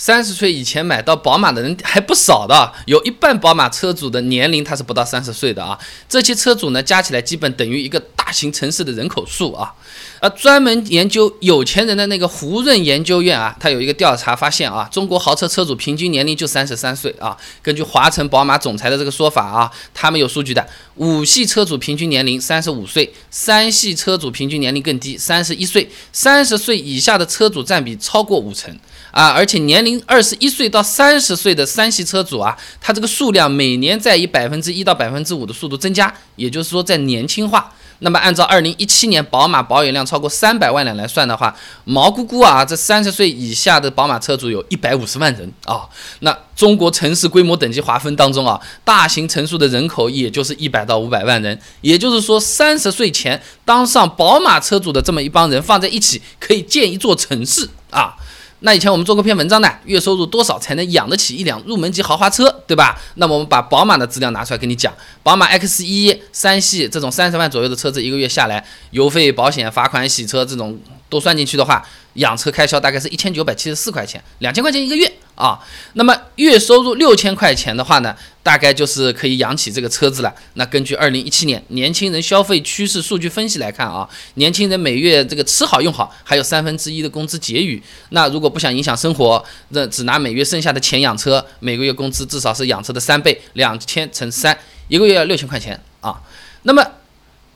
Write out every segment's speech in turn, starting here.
三十岁以前买到宝马的人还不少的，有一半宝马车主的年龄他是不到三十岁的啊。这些车主呢，加起来基本等于一个大型城市的人口数啊。呃，专门研究有钱人的那个胡润研究院啊，他有一个调查发现啊，中国豪车车主平均年龄就三十三岁啊。根据华晨宝马总裁的这个说法啊，他们有数据的，五系车主平均年龄三十五岁，三系车主平均年龄更低，三十一岁，三十岁以下的车主占比超过五成。啊，而且年龄二十一岁到三十岁的三系车主啊，他这个数量每年在以百分之一到百分之五的速度增加，也就是说在年轻化。那么按照二零一七年宝马保有量超过三百万辆来算的话，毛估估啊，这三十岁以下的宝马车主有一百五十万人啊。那中国城市规模等级划分当中啊，大型城市的人口也就是一百到五百万人，也就是说三十岁前当上宝马车主的这么一帮人放在一起，可以建一座城市啊。那以前我们做过篇文章的，月收入多少才能养得起一辆入门级豪华车，对吧？那么我们把宝马的资料拿出来跟你讲，宝马 X 一三系这种三十万左右的车子，一个月下来，油费、保险、罚款、洗车这种都算进去的话。养车开销大概是一千九百七十四块钱，两千块钱一个月啊。那么月收入六千块钱的话呢，大概就是可以养起这个车子了。那根据二零一七年年轻人消费趋势数据分析来看啊，年轻人每月这个吃好用好，还有三分之一的工资结余。那如果不想影响生活，那只拿每月剩下的钱养车，每个月工资至少是养车的三倍，两千乘三，一个月要六千块钱啊。那么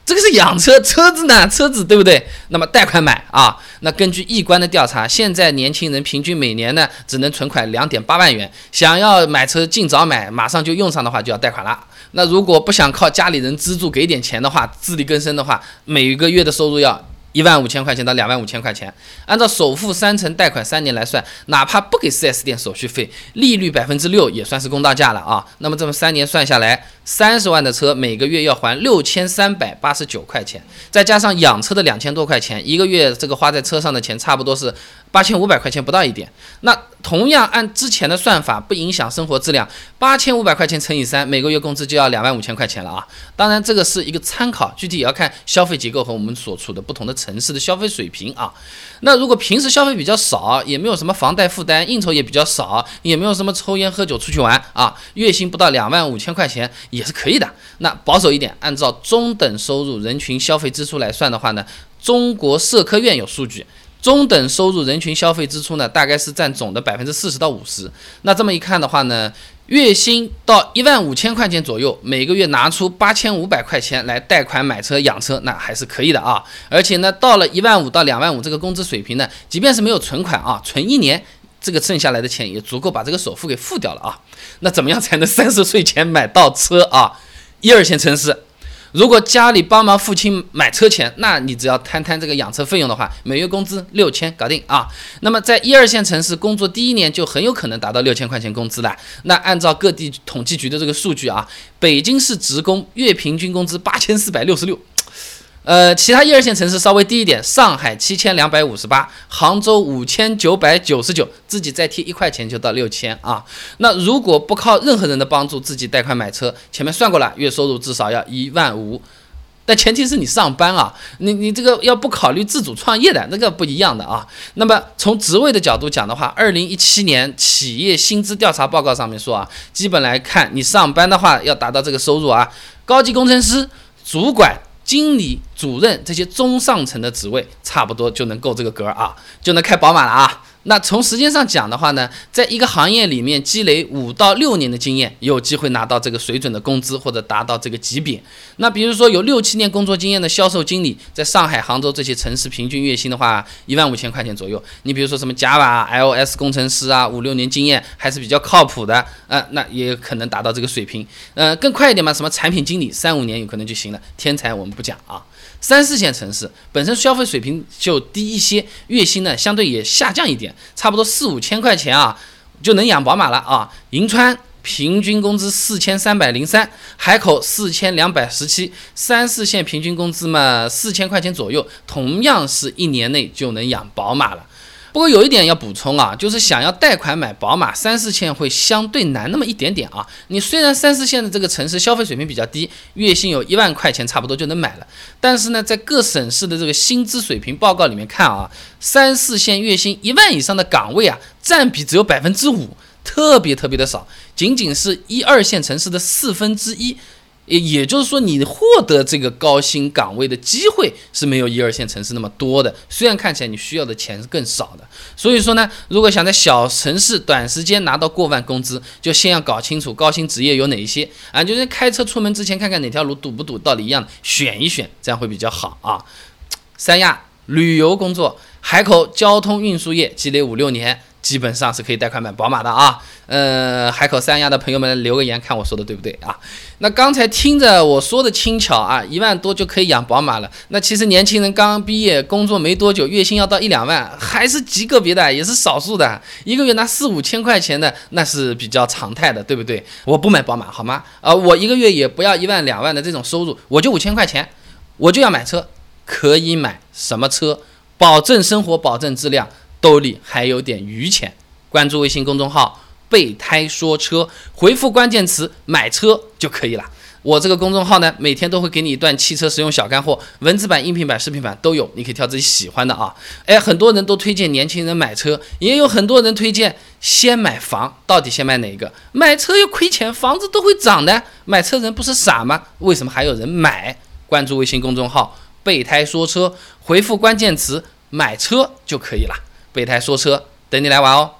这个是养车，车子呢？车子对不对？那么贷款买啊？那根据易观的调查，现在年轻人平均每年呢只能存款两点八万元，想要买车尽早买，马上就用上的话就要贷款了。那如果不想靠家里人资助给点钱的话，自力更生的话，每个月的收入要。一万五千块钱到两万五千块钱，按照首付三成贷款三年来算，哪怕不给 4S 店手续费，利率百分之六也算是公道价了啊。那么这么三年算下来，三十万的车每个月要还六千三百八十九块钱，再加上养车的两千多块钱，一个月这个花在车上的钱差不多是。八千五百块钱不到一点，那同样按之前的算法，不影响生活质量，八千五百块钱乘以三，每个月工资就要两万五千块钱了啊！当然这个是一个参考，具体也要看消费结构和我们所处的不同的城市的消费水平啊。那如果平时消费比较少，也没有什么房贷负担，应酬也比较少，也没有什么抽烟喝酒出去玩啊，月薪不到两万五千块钱也是可以的。那保守一点，按照中等收入人群消费支出来算的话呢，中国社科院有数据。中等收入人群消费支出呢，大概是占总的百分之四十到五十。那这么一看的话呢，月薪到一万五千块钱左右，每个月拿出八千五百块钱来贷款买车养车，那还是可以的啊。而且呢，到了一万五到两万五这个工资水平呢，即便是没有存款啊，存一年，这个剩下来的钱也足够把这个首付给付掉了啊。那怎么样才能三十岁前买到车啊？一二线城市。如果家里帮忙父亲买车钱，那你只要摊摊这个养车费用的话，每月工资六千搞定啊。那么在一二线城市工作第一年就很有可能达到六千块钱工资了。那按照各地统计局的这个数据啊，北京市职工月平均工资八千四百六十六。呃，其他一二线城市稍微低一点，上海七千两百五十八，杭州五千九百九十九，自己再贴一块钱就到六千啊。那如果不靠任何人的帮助，自己贷款买车，前面算过了，月收入至少要一万五，但前提是你上班啊，你你这个要不考虑自主创业的那个不一样的啊。那么从职位的角度讲的话，二零一七年企业薪资调查报告上面说啊，基本来看，你上班的话要达到这个收入啊，高级工程师、主管。经理、主任这些中上层的职位，差不多就能够这个格啊，就能开宝马了啊。那从时间上讲的话呢，在一个行业里面积累五到六年的经验，有机会拿到这个水准的工资或者达到这个级别。那比如说有六七年工作经验的销售经理，在上海、杭州这些城市，平均月薪的话一万五千块钱左右。你比如说什么 Java、iOS 工程师啊，五六年经验还是比较靠谱的，呃，那也可能达到这个水平。呃，更快一点嘛，什么产品经理，三五年有可能就行了。天才我们不讲啊。三四线城市本身消费水平就低一些，月薪呢相对也下降一点，差不多四五千块钱啊就能养宝马了啊。银川平均工资四千三百零三，海口四千两百十七，三四线平均工资嘛四千块钱左右，同样是一年内就能养宝马了。不过有一点要补充啊，就是想要贷款买宝马，三四线会相对难那么一点点啊。你虽然三四线的这个城市消费水平比较低，月薪有一万块钱差不多就能买了，但是呢，在各省市的这个薪资水平报告里面看啊，三四线月薪一万以上的岗位啊，占比只有百分之五，特别特别的少，仅仅是一二线城市的四分之一。也也就是说，你获得这个高薪岗位的机会是没有一二线城市那么多的。虽然看起来你需要的钱是更少的，所以说呢，如果想在小城市短时间拿到过万工资，就先要搞清楚高薪职业有哪一些啊。就是开车出门之前看看哪条路堵不堵，道理一样，选一选，这样会比较好啊。三亚旅游工作，海口交通运输业积累五六年。基本上是可以贷款买宝马的啊，呃，海口三亚的朋友们留个言，看我说的对不对啊？那刚才听着我说的轻巧啊，一万多就可以养宝马了。那其实年轻人刚毕业，工作没多久，月薪要到一两万，还是极个别的，也是少数的。一个月拿四五千块钱的，那是比较常态的，对不对？我不买宝马好吗？啊，我一个月也不要一万两万的这种收入，我就五千块钱，我就要买车，可以买什么车？保证生活，保证质量。兜里还有点余钱，关注微信公众号“备胎说车”，回复关键词“买车”就可以了。我这个公众号呢，每天都会给你一段汽车实用小干货，文字版、音频版、视频版都有，你可以挑自己喜欢的啊。哎，很多人都推荐年轻人买车，也有很多人推荐先买房，到底先买哪一个？买车又亏钱，房子都会涨的，买车人不是傻吗？为什么还有人买？关注微信公众号“备胎说车”，回复关键词“买车”就可以了。备胎说车，等你来玩哦。